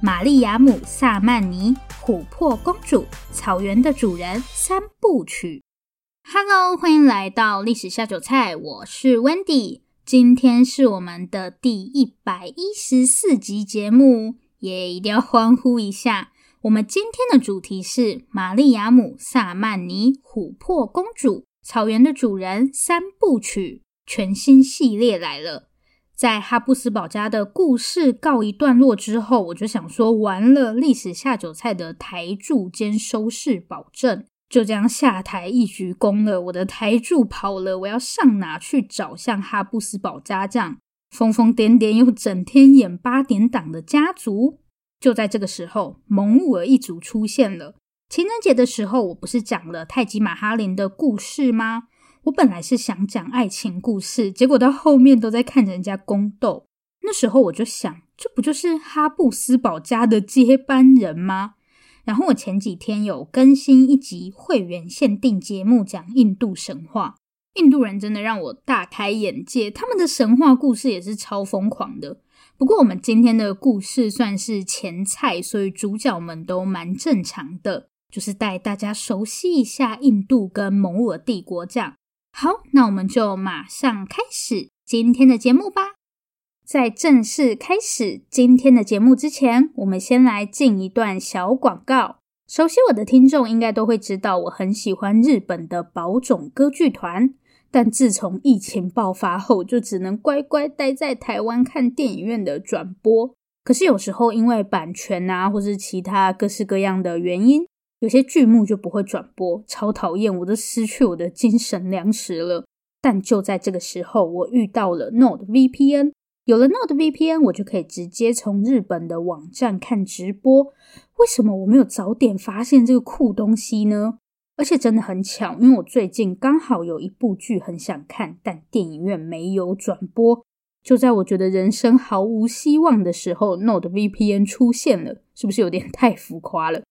玛丽亚姆·萨曼尼、琥珀公主、草原的主人三部曲。Hello，欢迎来到历史下酒菜，我是 Wendy。今天是我们的第一百一十四集节目，也一定要欢呼一下。我们今天的主题是玛丽亚姆·萨曼尼、琥珀公主、草原的主人三部曲，全新系列来了。在哈布斯堡家的故事告一段落之后，我就想说，完了，历史下酒菜的台柱兼收视保证就这样下台一鞠躬了。我的台柱跑了，我要上哪去找像哈布斯堡家这样疯疯癫癫又整天演八点档的家族？就在这个时候，蒙兀尔一族出现了。情人节的时候，我不是讲了泰姬玛哈林的故事吗？我本来是想讲爱情故事，结果到后面都在看人家宫斗。那时候我就想，这不就是哈布斯堡家的接班人吗？然后我前几天有更新一集会员限定节目，讲印度神话。印度人真的让我大开眼界，他们的神话故事也是超疯狂的。不过我们今天的故事算是前菜，所以主角们都蛮正常的，就是带大家熟悉一下印度跟蒙兀帝国这样。好，那我们就马上开始今天的节目吧。在正式开始今天的节目之前，我们先来进一段小广告。熟悉我的听众应该都会知道，我很喜欢日本的宝冢歌剧团，但自从疫情爆发后，就只能乖乖待在台湾看电影院的转播。可是有时候因为版权啊，或是其他各式各样的原因。有些剧目就不会转播，超讨厌，我都失去我的精神粮食了。但就在这个时候，我遇到了 NordVPN，有了 NordVPN，我就可以直接从日本的网站看直播。为什么我没有早点发现这个酷东西呢？而且真的很巧，因为我最近刚好有一部剧很想看，但电影院没有转播。就在我觉得人生毫无希望的时候，NordVPN 出现了，是不是有点太浮夸了？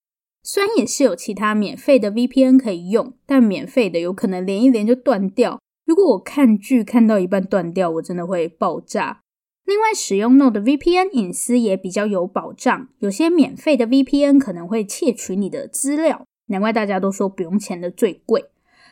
虽然也是有其他免费的 VPN 可以用，但免费的有可能连一连就断掉。如果我看剧看到一半断掉，我真的会爆炸。另外，使用 Node VPN 隐私也比较有保障。有些免费的 VPN 可能会窃取你的资料，难怪大家都说不用钱的最贵。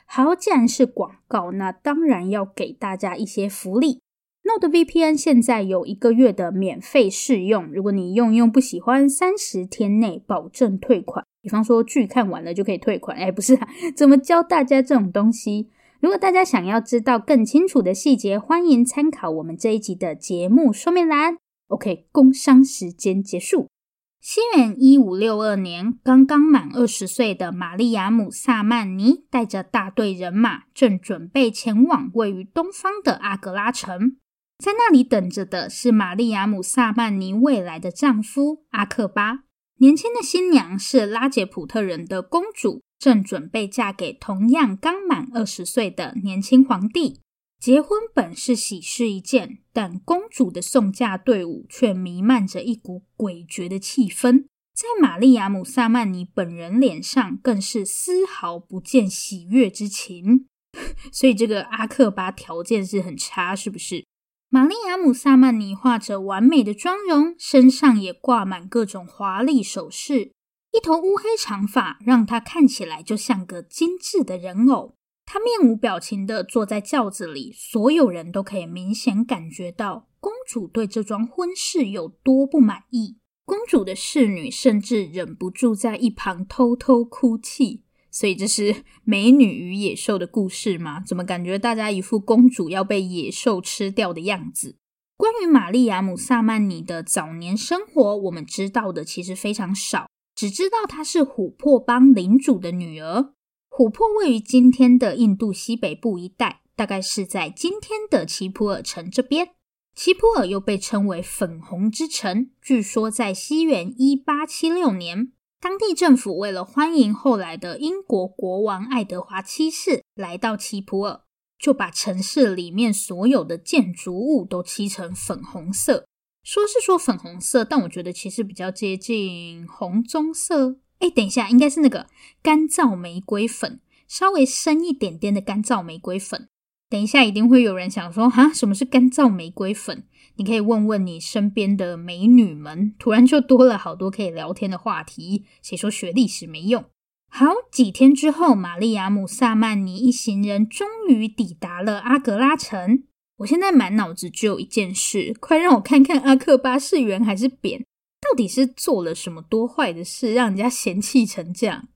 好，既然是广告，那当然要给大家一些福利。Node VPN 现在有一个月的免费试用，如果你用用不喜欢，三十天内保证退款。比方说剧看完了就可以退款，哎，不是啊，怎么教大家这种东西？如果大家想要知道更清楚的细节，欢迎参考我们这一集的节目说明栏。OK，工商时间结束。西元一五六二年，刚刚满二十岁的玛丽亚姆·萨曼尼带着大队人马，正准备前往位于东方的阿格拉城。在那里等着的是玛丽亚姆·萨曼尼未来的丈夫阿克巴。年轻的新娘是拉杰普特人的公主，正准备嫁给同样刚满二十岁的年轻皇帝。结婚本是喜事一件，但公主的送嫁队伍却弥漫着一股诡谲的气氛。在玛丽亚姆·萨曼尼本人脸上，更是丝毫不见喜悦之情。所以，这个阿克巴条件是很差，是不是？玛丽亚姆·萨曼尼画着完美的妆容，身上也挂满各种华丽首饰，一头乌黑长发让她看起来就像个精致的人偶。她面无表情地坐在轿子里，所有人都可以明显感觉到公主对这桩婚事有多不满意。公主的侍女甚至忍不住在一旁偷偷哭泣。所以这是美女与野兽的故事吗？怎么感觉大家一副公主要被野兽吃掉的样子？关于玛丽亚姆·萨曼尼的早年生活，我们知道的其实非常少，只知道她是琥珀邦领主的女儿。琥珀位于今天的印度西北部一带，大概是在今天的奇普尔城这边。奇普尔又被称为“粉红之城”。据说在西元一八七六年，当地政府为了欢迎后来的英国国王爱德华七世来到奇普尔，就把城市里面所有的建筑物都漆成粉红色。说是说粉红色，但我觉得其实比较接近红棕色。哎，等一下，应该是那个干燥玫瑰粉，稍微深一点点的干燥玫瑰粉。等一下，一定会有人想说，哈，什么是干燥玫瑰粉？你可以问问你身边的美女们，突然就多了好多可以聊天的话题。谁说学历史没用？好，几天之后，玛丽亚姆·萨曼尼一行人终于抵达了阿格拉城。我现在满脑子只有一件事，快让我看看阿克巴是圆还是扁。到底是做了什么多坏的事，让人家嫌弃成这样？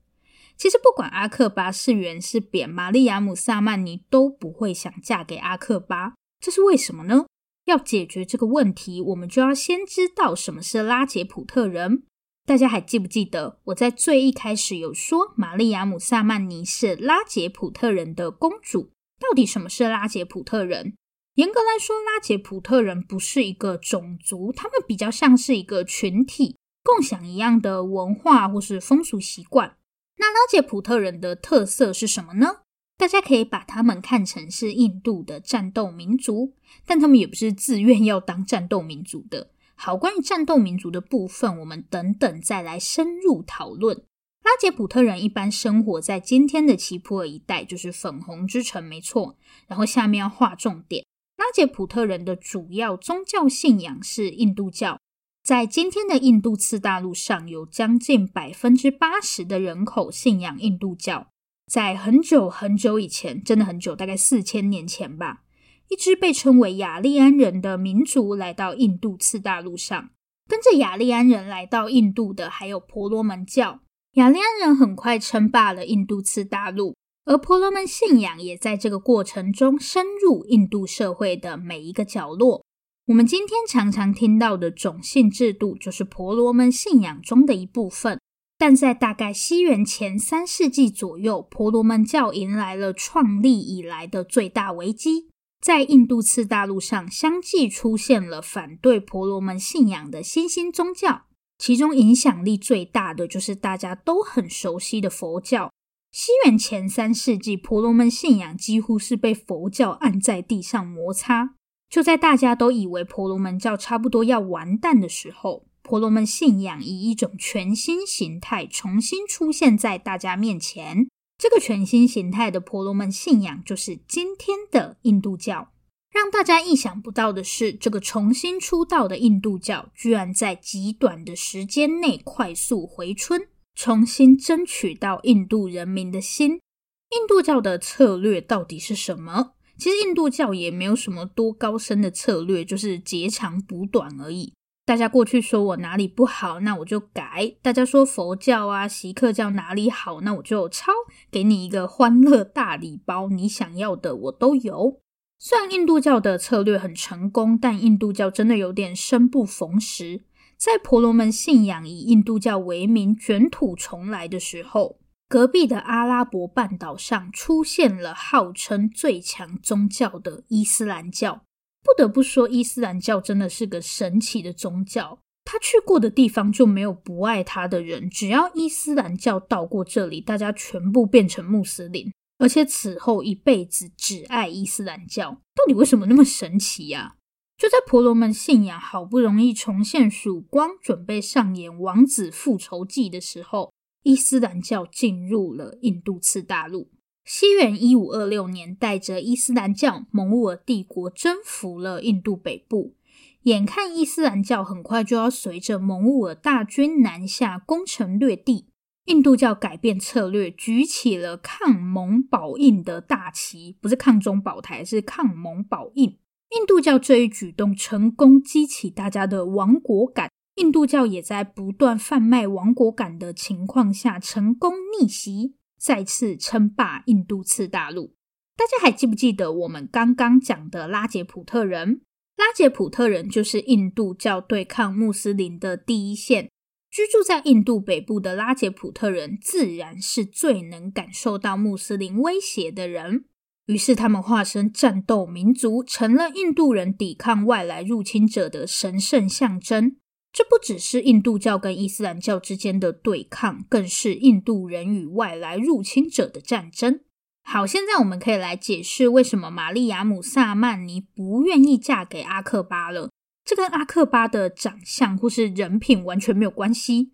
其实不管阿克巴是圆是扁，玛丽亚姆·萨曼尼都不会想嫁给阿克巴。这是为什么呢？要解决这个问题，我们就要先知道什么是拉杰普特人。大家还记不记得我在最一开始有说，玛丽亚姆·萨曼尼是拉杰普特人的公主？到底什么是拉杰普特人？严格来说，拉杰普特人不是一个种族，他们比较像是一个群体，共享一样的文化或是风俗习惯。那拉杰普特人的特色是什么呢？大家可以把他们看成是印度的战斗民族，但他们也不是自愿要当战斗民族的。好，关于战斗民族的部分，我们等等再来深入讨论。拉杰普特人一般生活在今天的奇普尔一带，就是粉红之城，没错。然后下面要划重点。拉杰普特人的主要宗教信仰是印度教，在今天的印度次大陆上有将近百分之八十的人口信仰印度教。在很久很久以前，真的很久，大概四千年前吧，一支被称为雅利安人的民族来到印度次大陆上。跟着雅利安人来到印度的还有婆罗门教。雅利安人很快称霸了印度次大陆。而婆罗门信仰也在这个过程中深入印度社会的每一个角落。我们今天常常听到的种姓制度，就是婆罗门信仰中的一部分。但在大概西元前三世纪左右，婆罗门教迎来了创立以来的最大危机。在印度次大陆上，相继出现了反对婆罗门信仰的新兴宗教，其中影响力最大的就是大家都很熟悉的佛教。西元前三世纪，婆罗门信仰几乎是被佛教按在地上摩擦。就在大家都以为婆罗门教差不多要完蛋的时候，婆罗门信仰以一种全新形态重新出现在大家面前。这个全新形态的婆罗门信仰就是今天的印度教。让大家意想不到的是，这个重新出道的印度教居然在极短的时间内快速回春。重新争取到印度人民的心。印度教的策略到底是什么？其实印度教也没有什么多高深的策略，就是截长补短而已。大家过去说我哪里不好，那我就改；大家说佛教啊、锡克教哪里好，那我就抄，给你一个欢乐大礼包，你想要的我都有。虽然印度教的策略很成功，但印度教真的有点生不逢时。在婆罗门信仰以印度教为名卷土重来的时候，隔壁的阿拉伯半岛上出现了号称最强宗教的伊斯兰教。不得不说，伊斯兰教真的是个神奇的宗教。他去过的地方就没有不爱他的人，只要伊斯兰教到过这里，大家全部变成穆斯林，而且此后一辈子只爱伊斯兰教。到底为什么那么神奇呀？就在婆罗门信仰好不容易重现曙光，准备上演王子复仇记的时候，伊斯兰教进入了印度次大陆。西元一五二六年，带着伊斯兰教，蒙兀尔帝国征服了印度北部。眼看伊斯兰教很快就要随着蒙兀尔大军南下，攻城略地，印度教改变策略，举起了抗蒙保印的大旗，不是抗中保台，是抗蒙保印。印度教这一举动成功激起大家的亡国感，印度教也在不断贩卖亡国感的情况下成功逆袭，再次称霸印度次大陆。大家还记不记得我们刚刚讲的拉杰普特人？拉杰普特人就是印度教对抗穆斯林的第一线。居住在印度北部的拉杰普特人，自然是最能感受到穆斯林威胁的人。于是，他们化身战斗民族，成了印度人抵抗外来入侵者的神圣象征。这不只是印度教跟伊斯兰教之间的对抗，更是印度人与外来入侵者的战争。好，现在我们可以来解释为什么玛丽亚姆·萨曼尼不愿意嫁给阿克巴了。这跟阿克巴的长相或是人品完全没有关系。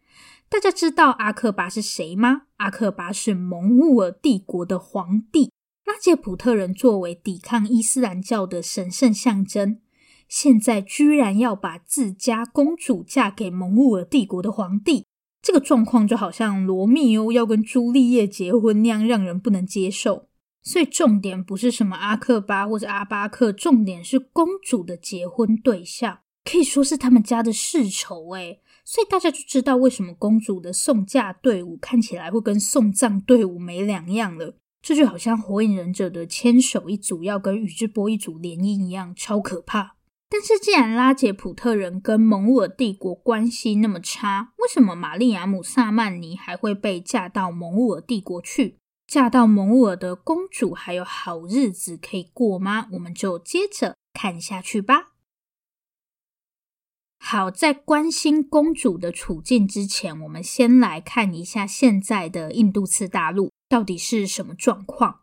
大家知道阿克巴是谁吗？阿克巴是蒙兀尔帝国的皇帝。拉杰普特人作为抵抗伊斯兰教的神圣象征，现在居然要把自家公主嫁给蒙古尔帝国的皇帝。这个状况就好像罗密欧要跟朱丽叶结婚那样，让人不能接受。所以重点不是什么阿克巴或者阿巴克，重点是公主的结婚对象，可以说是他们家的世仇诶。所以大家就知道为什么公主的送嫁队伍看起来会跟送葬队伍没两样了。这就好像火影忍者的千手一组要跟宇智波一组联姻一样，超可怕。但是，既然拉杰普特人跟蒙兀尔帝国关系那么差，为什么玛丽亚姆·萨曼尼还会被嫁到蒙兀尔帝国去？嫁到蒙兀尔的公主还有好日子可以过吗？我们就接着看下去吧。好，在关心公主的处境之前，我们先来看一下现在的印度次大陆到底是什么状况。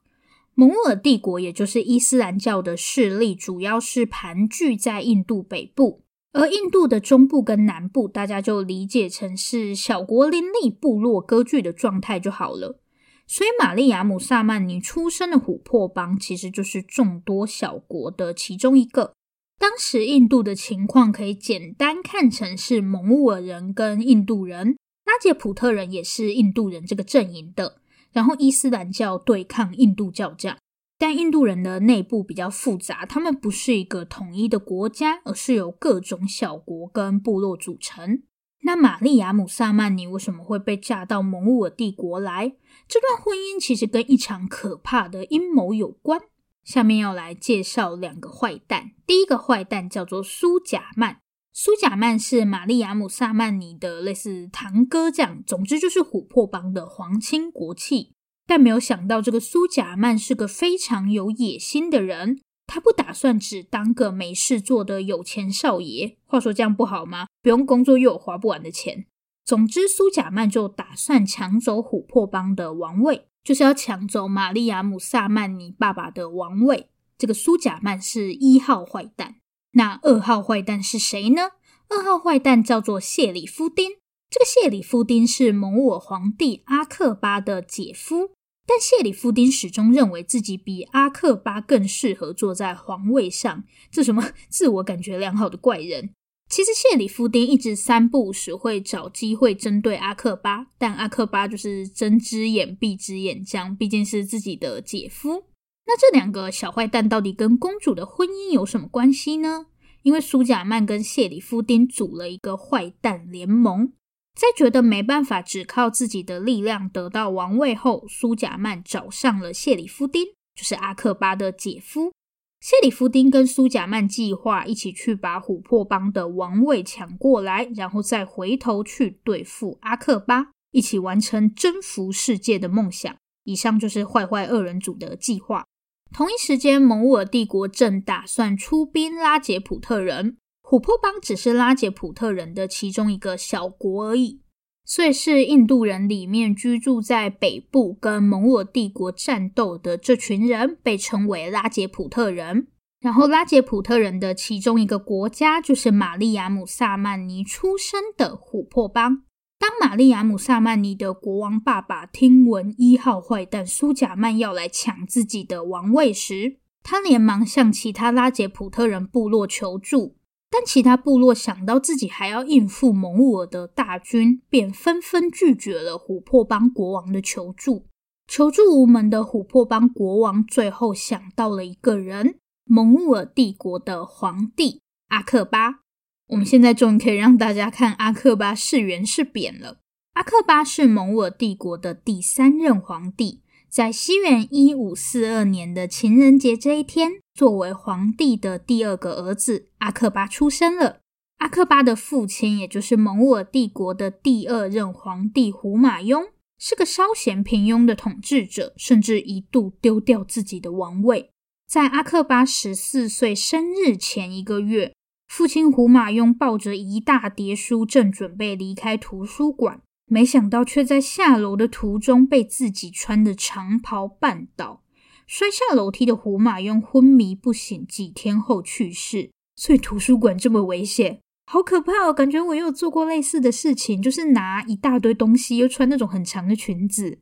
蒙兀尔帝国，也就是伊斯兰教的势力，主要是盘踞在印度北部，而印度的中部跟南部，大家就理解成是小国林立、部落割据的状态就好了。所以，玛丽亚姆·萨曼尼出生的琥珀邦，其实就是众多小国的其中一个。当时印度的情况可以简单看成是蒙兀尔人跟印度人，拉杰普特人也是印度人这个阵营的。然后伊斯兰教对抗印度教这样，但印度人的内部比较复杂，他们不是一个统一的国家，而是由各种小国跟部落组成。那玛丽亚姆·萨曼尼为什么会被嫁到蒙兀尔帝国来？这段婚姻其实跟一场可怕的阴谋有关。下面要来介绍两个坏蛋，第一个坏蛋叫做苏贾曼。苏贾曼是玛丽亚姆·萨曼尼的类似堂哥这样，总之就是琥珀邦的皇亲国戚。但没有想到，这个苏贾曼是个非常有野心的人。他不打算只当个没事做的有钱少爷。话说这样不好吗？不用工作又有花不完的钱。总之，苏贾曼就打算抢走琥珀邦的王位，就是要抢走玛丽亚姆·萨曼尼爸爸的王位。这个苏贾曼是一号坏蛋。那二号坏蛋是谁呢？二号坏蛋叫做谢里夫丁。这个谢里夫丁是蒙兀尔皇帝阿克巴的姐夫，但谢里夫丁始终认为自己比阿克巴更适合坐在皇位上。这什么自我感觉良好的怪人？其实谢里夫丁一直三不五时会找机会针对阿克巴，但阿克巴就是睁只眼闭只眼，这样毕竟是自己的姐夫。那这两个小坏蛋到底跟公主的婚姻有什么关系呢？因为苏贾曼跟谢里夫丁组了一个坏蛋联盟，在觉得没办法只靠自己的力量得到王位后，苏贾曼找上了谢里夫丁，就是阿克巴的姐夫。谢里夫丁跟苏贾曼计划一起去把琥珀邦的王位抢过来，然后再回头去对付阿克巴，一起完成征服世界的梦想。以上就是坏坏二人组的计划。同一时间，蒙兀帝国正打算出兵拉杰普特人，琥珀邦只是拉杰普特人的其中一个小国而已，所以是印度人里面居住在北部跟蒙兀帝国战斗的这群人被称为拉杰普特人。然后，拉杰普特人的其中一个国家就是玛丽亚姆·萨曼尼出生的琥珀邦。当玛丽亚姆·萨曼尼的国王爸爸听闻一号坏蛋苏贾曼要来抢自己的王位时，他连忙向其他拉杰普特人部落求助。但其他部落想到自己还要应付蒙兀尔的大军，便纷纷拒绝了琥珀邦国王的求助。求助无门的琥珀邦国王最后想到了一个人——蒙兀尔帝国的皇帝阿克巴。我们现在终于可以让大家看阿克巴是圆是扁了。阿克巴是蒙兀尔帝国的第三任皇帝，在西元一五四二年的情人节这一天，作为皇帝的第二个儿子阿克巴出生了。阿克巴的父亲，也就是蒙兀尔帝国的第二任皇帝胡马雍，是个稍嫌平庸的统治者，甚至一度丢掉自己的王位。在阿克巴十四岁生日前一个月，父亲胡马雍抱着一大叠书，正准备离开图书馆，没想到却在下楼的途中被自己穿的长袍绊倒，摔下楼梯的胡马雍昏迷不醒，几天后去世。所以图书馆这么危险。好可怕哦！感觉我也有做过类似的事情，就是拿一大堆东西，又穿那种很长的裙子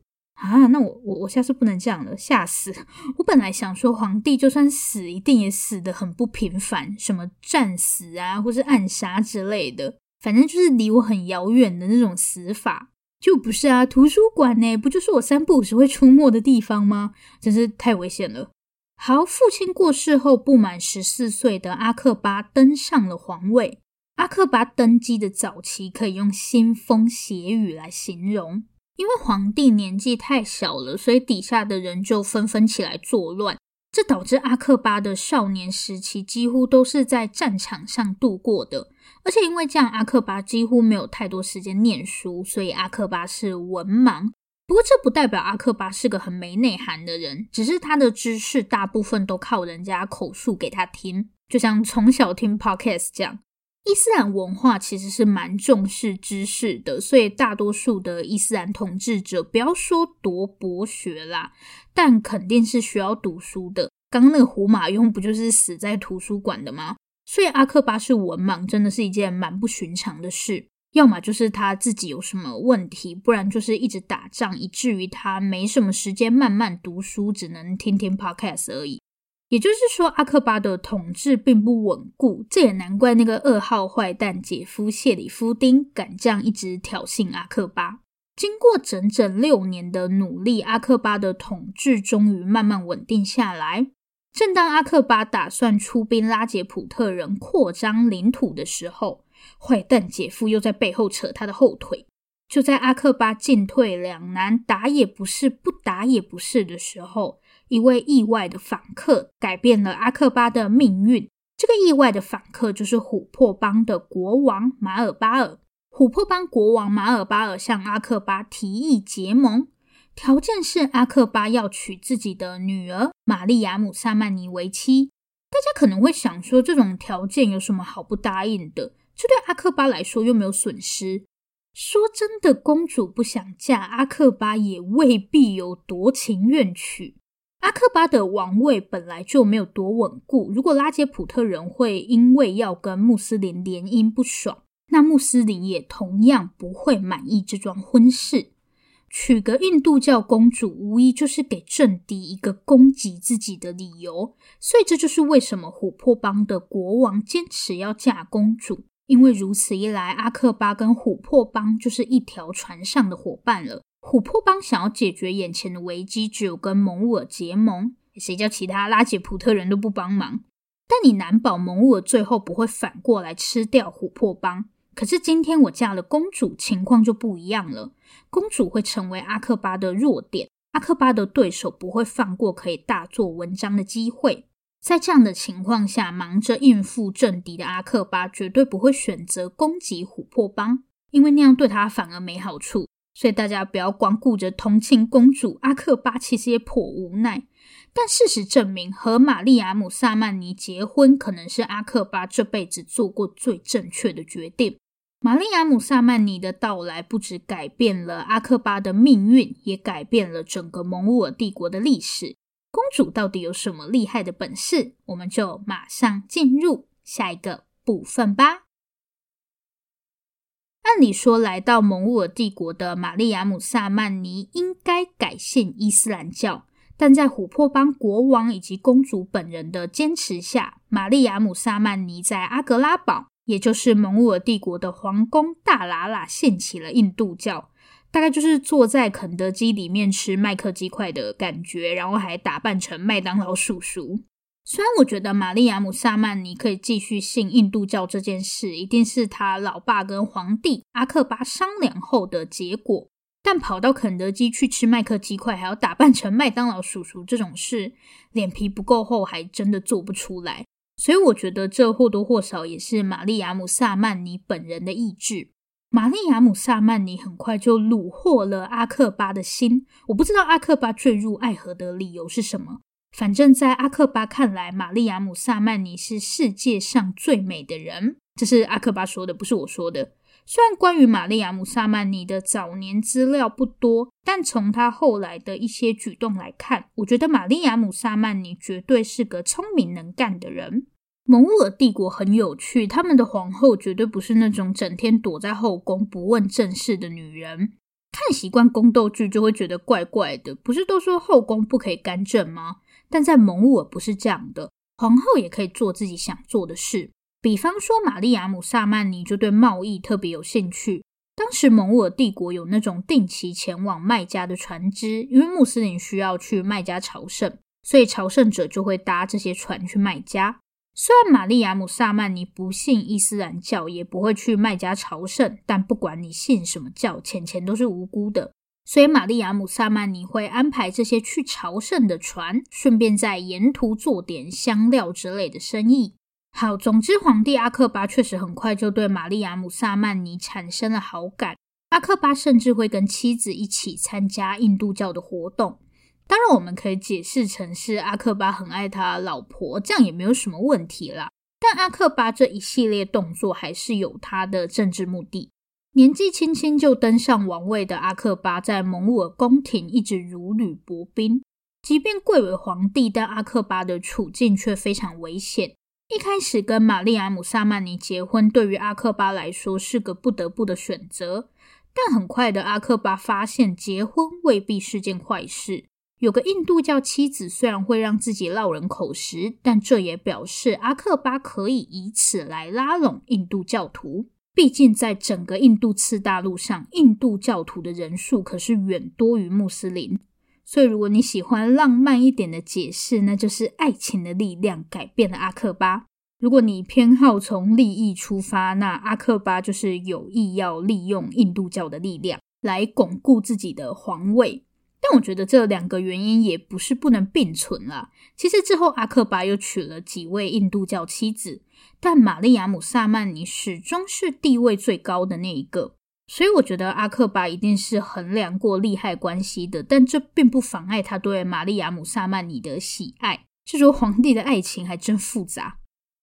啊。那我我我下次不能这样了，吓死！我本来想说，皇帝就算死，一定也死得很不平凡，什么战死啊，或是暗杀之类的，反正就是离我很遥远的那种死法。就不是啊，图书馆呢，不就是我三不五时会出没的地方吗？真是太危险了。好，父亲过世后，不满十四岁的阿克巴登上了皇位。阿克巴登基的早期可以用腥风血雨来形容，因为皇帝年纪太小了，所以底下的人就纷纷起来作乱，这导致阿克巴的少年时期几乎都是在战场上度过的。而且因为这样，阿克巴几乎没有太多时间念书，所以阿克巴是文盲。不过这不代表阿克巴是个很没内涵的人，只是他的知识大部分都靠人家口述给他听，就像从小听 podcast 这样。伊斯兰文化其实是蛮重视知识的，所以大多数的伊斯兰统治者，不要说多博学啦，但肯定是需要读书的。刚刚那个胡马雍不就是死在图书馆的吗？所以阿克巴是文盲，真的是一件蛮不寻常的事。要么就是他自己有什么问题，不然就是一直打仗，以至于他没什么时间慢慢读书，只能听听 podcast 而已。也就是说，阿克巴的统治并不稳固，这也难怪那个二号坏蛋姐夫谢里夫丁敢这样一直挑衅阿克巴。经过整整六年的努力，阿克巴的统治终于慢慢稳定下来。正当阿克巴打算出兵拉杰普特人扩张领土的时候，坏蛋姐夫又在背后扯他的后腿。就在阿克巴进退两难，打也不是，不打也不是的时候，一位意外的访客改变了阿克巴的命运。这个意外的访客就是琥珀邦的国王马尔巴尔。琥珀邦国王马尔巴尔向阿克巴提议结盟，条件是阿克巴要娶自己的女儿玛丽亚姆萨曼尼为妻。大家可能会想说，这种条件有什么好不答应的？这对阿克巴来说又没有损失。说真的，公主不想嫁，阿克巴也未必有多情愿娶。阿克巴的王位本来就没有多稳固，如果拉杰普特人会因为要跟穆斯林联姻不爽，那穆斯林也同样不会满意这桩婚事。娶个印度教公主，无疑就是给政敌一个攻击自己的理由。所以这就是为什么琥珀邦的国王坚持要嫁公主，因为如此一来，阿克巴跟琥珀邦就是一条船上的伙伴了。琥珀邦想要解决眼前的危机，只有跟蒙兀尔结盟。谁叫其他拉杰普特人都不帮忙？但你难保蒙兀尔最后不会反过来吃掉琥珀邦。可是今天我嫁了公主，情况就不一样了。公主会成为阿克巴的弱点，阿克巴的对手不会放过可以大做文章的机会。在这样的情况下，忙着应付政敌的阿克巴绝对不会选择攻击琥珀邦，因为那样对他反而没好处。所以大家不要光顾着同情公主，阿克巴其实也颇无奈。但事实证明，和玛丽亚姆萨曼尼结婚可能是阿克巴这辈子做过最正确的决定。玛丽亚姆萨曼尼的到来，不只改变了阿克巴的命运，也改变了整个蒙古尔帝国的历史。公主到底有什么厉害的本事？我们就马上进入下一个部分吧。按理说，来到蒙兀尔帝国的玛丽亚姆萨曼尼应该改信伊斯兰教，但在琥珀邦国王以及公主本人的坚持下，玛丽亚姆萨曼尼在阿格拉堡，也就是蒙兀尔帝国的皇宫大喇喇，信起了印度教，大概就是坐在肯德基里面吃麦克鸡块的感觉，然后还打扮成麦当劳叔叔。虽然我觉得玛丽亚姆萨曼尼可以继续信印度教这件事，一定是他老爸跟皇帝阿克巴商量后的结果，但跑到肯德基去吃麦克鸡块，还要打扮成麦当劳叔叔这种事，脸皮不够厚，还真的做不出来。所以我觉得这或多或少也是玛丽亚姆·萨曼尼本人的意志。玛丽亚姆·萨曼尼很快就虏获了阿克巴的心。我不知道阿克巴坠入爱河的理由是什么，反正在阿克巴看来，玛丽亚姆·萨曼尼是世界上最美的人。这是阿克巴说的，不是我说的。虽然关于玛丽亚姆·萨曼尼的早年资料不多，但从他后来的一些举动来看，我觉得玛丽亚姆·萨曼尼绝对是个聪明能干的人。蒙古帝国很有趣，他们的皇后绝对不是那种整天躲在后宫不问政事的女人。看习惯宫斗剧就会觉得怪怪的，不是都说后宫不可以干政吗？但在蒙兀尔不是这样的，皇后也可以做自己想做的事。比方说，玛丽亚姆·萨曼尼就对贸易特别有兴趣。当时蒙兀尔帝国有那种定期前往麦加的船只，因为穆斯林需要去麦加朝圣，所以朝圣者就会搭这些船去麦加。虽然玛丽亚姆·萨曼尼不信伊斯兰教，也不会去麦加朝圣，但不管你信什么教，钱钱都是无辜的。所以玛丽亚姆·萨曼尼会安排这些去朝圣的船，顺便在沿途做点香料之类的生意。好，总之，皇帝阿克巴确实很快就对玛丽亚姆·萨曼尼产生了好感。阿克巴甚至会跟妻子一起参加印度教的活动。当然，我们可以解释成是阿克巴很爱他老婆，这样也没有什么问题啦。但阿克巴这一系列动作还是有他的政治目的。年纪轻轻就登上王位的阿克巴，在蒙古尔宫廷一直如履薄冰。即便贵为皇帝，但阿克巴的处境却非常危险。一开始跟玛丽亚姆·萨曼尼结婚，对于阿克巴来说是个不得不的选择。但很快的，阿克巴发现结婚未必是件坏事。有个印度教妻子虽然会让自己落人口实，但这也表示阿克巴可以以此来拉拢印度教徒。毕竟，在整个印度次大陆上，印度教徒的人数可是远多于穆斯林。所以，如果你喜欢浪漫一点的解释，那就是爱情的力量改变了阿克巴。如果你偏好从利益出发，那阿克巴就是有意要利用印度教的力量来巩固自己的皇位。但我觉得这两个原因也不是不能并存啦。其实之后阿克巴又娶了几位印度教妻子，但玛丽亚姆·萨曼尼始终是地位最高的那一个。所以我觉得阿克巴一定是衡量过利害关系的，但这并不妨碍他对玛丽亚姆·萨曼尼的喜爱。这说皇帝的爱情还真复杂。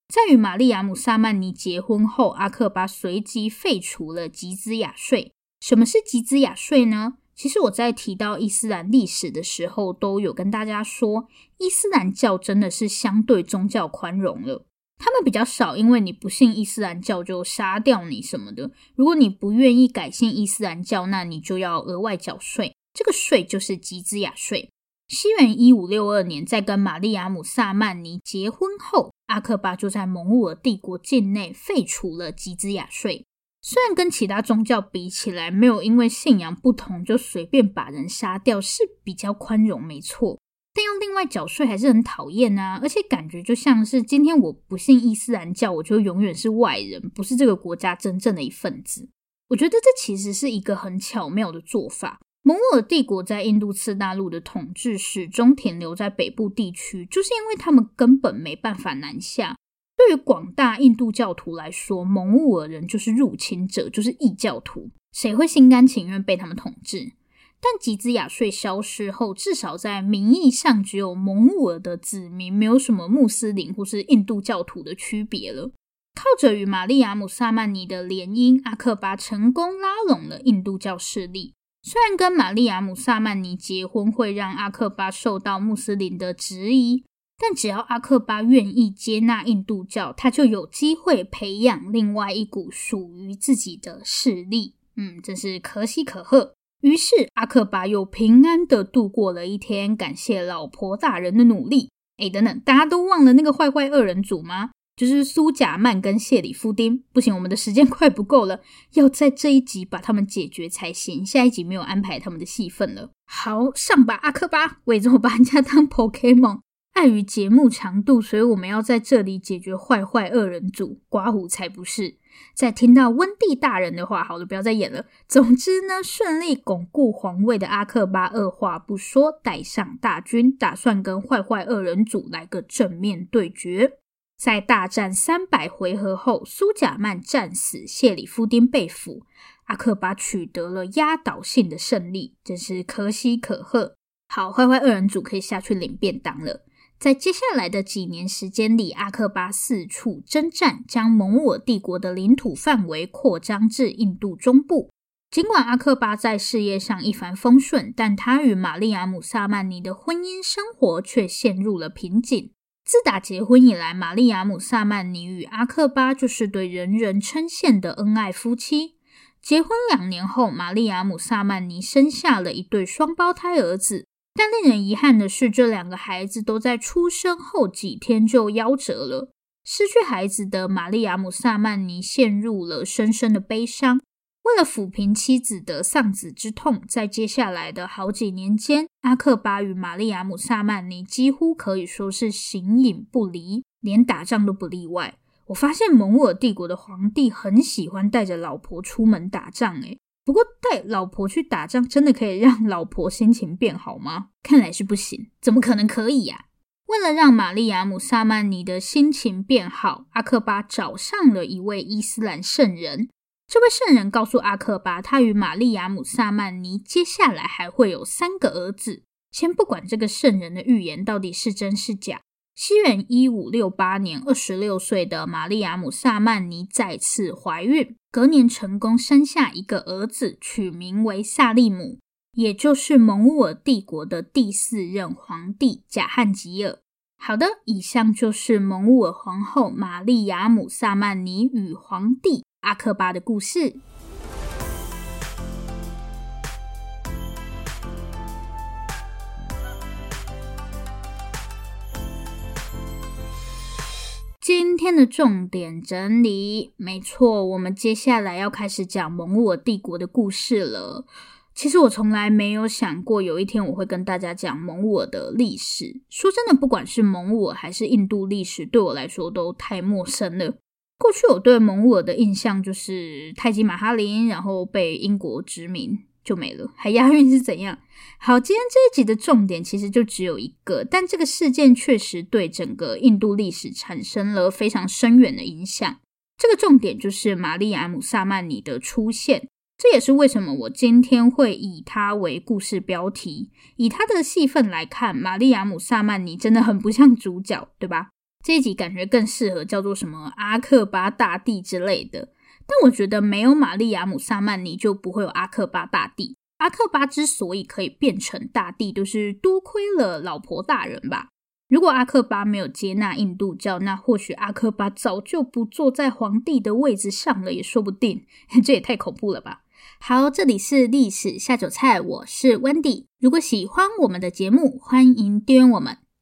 在与玛丽亚姆·萨曼尼结婚后，阿克巴随即废除了吉兹雅税。什么是吉兹雅税呢？其实我在提到伊斯兰历史的时候，都有跟大家说，伊斯兰教真的是相对宗教宽容了。他们比较少，因为你不信伊斯兰教就杀掉你什么的。如果你不愿意改信伊斯兰教，那你就要额外缴税。这个税就是吉兹亚税。西元一五六二年，在跟玛丽亚姆·萨曼尼结婚后，阿克巴就在蒙古尔帝国境内废除了吉兹亚税。虽然跟其他宗教比起来，没有因为信仰不同就随便把人杀掉，是比较宽容，没错。但要另外缴税还是很讨厌啊，而且感觉就像是今天我不信伊斯兰教，我就永远是外人，不是这个国家真正的一份子。我觉得这其实是一个很巧妙的做法。蒙古尔帝国在印度次大陆的统治始终停留在北部地区，就是因为他们根本没办法南下。对于广大印度教徒来说，蒙古尔人就是入侵者，就是异教徒，谁会心甘情愿被他们统治？但吉兹雅税消失后，至少在名义上，只有蒙兀尔的子民，没有什么穆斯林或是印度教徒的区别了。靠着与玛丽亚姆·萨曼尼的联姻，阿克巴成功拉拢了印度教势力。虽然跟玛丽亚姆·萨曼尼结婚会让阿克巴受到穆斯林的质疑，但只要阿克巴愿意接纳印度教，他就有机会培养另外一股属于自己的势力。嗯，真是可喜可贺。于是阿克巴又平安的度过了一天，感谢老婆大人的努力。诶，等等，大家都忘了那个坏坏二人组吗？就是苏贾曼跟谢里夫丁。不行，我们的时间 快不够了，要在这一集把他们解决才行。下一集没有安排他们的戏份了。好，上吧，阿克巴，我也这么把人家当 Pokemon。碍于节目长度，所以我们要在这里解决坏坏二人组，刮胡才不是。在听到温蒂大人的话，好了，不要再演了。总之呢，顺利巩固皇位的阿克巴二话不说，带上大军，打算跟坏坏二人组来个正面对决。在大战三百回合后，苏贾曼战死，谢里夫丁被俘，阿克巴取得了压倒性的胜利，真是可喜可贺。好，坏坏二人组可以下去领便当了。在接下来的几年时间里，阿克巴四处征战，将蒙我帝国的领土范围扩张至印度中部。尽管阿克巴在事业上一帆风顺，但他与玛丽亚姆·萨曼尼的婚姻生活却陷入了瓶颈。自打结婚以来，玛丽亚姆·萨曼尼与阿克巴就是对人人称羡的恩爱夫妻。结婚两年后，玛丽亚姆·萨曼尼生下了一对双胞胎儿子，但令人遗憾的是，这两个孩子都在出生后几天就夭折了。失去孩子的玛丽亚姆·萨曼尼陷入了深深的悲伤。为了抚平妻子的丧子之痛，在接下来的好几年间，阿克巴与玛丽亚姆·萨曼尼几乎可以说是形影不离，连打仗都不例外。我发现蒙古帝国的皇帝很喜欢带着老婆出门打仗，诶，不过带老婆去打仗真的可以让老婆心情变好吗？看来是不行，怎么可能可以呀？为了让玛丽亚姆·萨曼尼的心情变好，阿克巴找上了一位伊斯兰圣人。这位圣人告诉阿克巴，他与玛丽亚姆·萨曼尼接下来还会有三个儿子。先不管这个圣人的预言到底是真是假，西元一五六八年，二十六岁的玛丽亚姆·萨曼尼再次怀孕，隔年成功生下一个儿子，取名为萨利姆，也就是蒙兀尔帝国的第四任皇帝贾汉吉尔。好的，以上就是蒙兀尔皇后玛丽亚姆·萨曼尼与皇帝阿克巴的故事。今天的重点整理，没错，我们接下来要开始讲蒙兀帝国的故事了。其实我从来没有想过有一天我会跟大家讲蒙兀的历史。说真的，不管是蒙兀还是印度历史，对我来说都太陌生了。过去我对蒙兀的印象就是泰姬玛哈林，然后被英国殖民就没了，还押韵是怎样？好，今天这一集的重点其实就只有一个，但这个事件确实对整个印度历史产生了非常深远的影响。这个重点就是玛丽亚姆·萨曼尼的出现，这也是为什么我今天会以他为故事标题。以他的戏份来看，玛丽亚姆·萨曼尼真的很不像主角，对吧？这一集感觉更适合叫做什么阿克巴大帝之类的，但我觉得没有玛丽亚姆·萨曼尼就不会有阿克巴大帝。阿克巴之所以可以变成大帝，都是多亏了老婆大人吧？如果阿克巴没有接纳印度教，那或许阿克巴早就不坐在皇帝的位置上了，也说不定。这也太恐怖了吧！好，这里是历史下酒菜，我是 Wendy。如果喜欢我们的节目，欢迎订阅我们。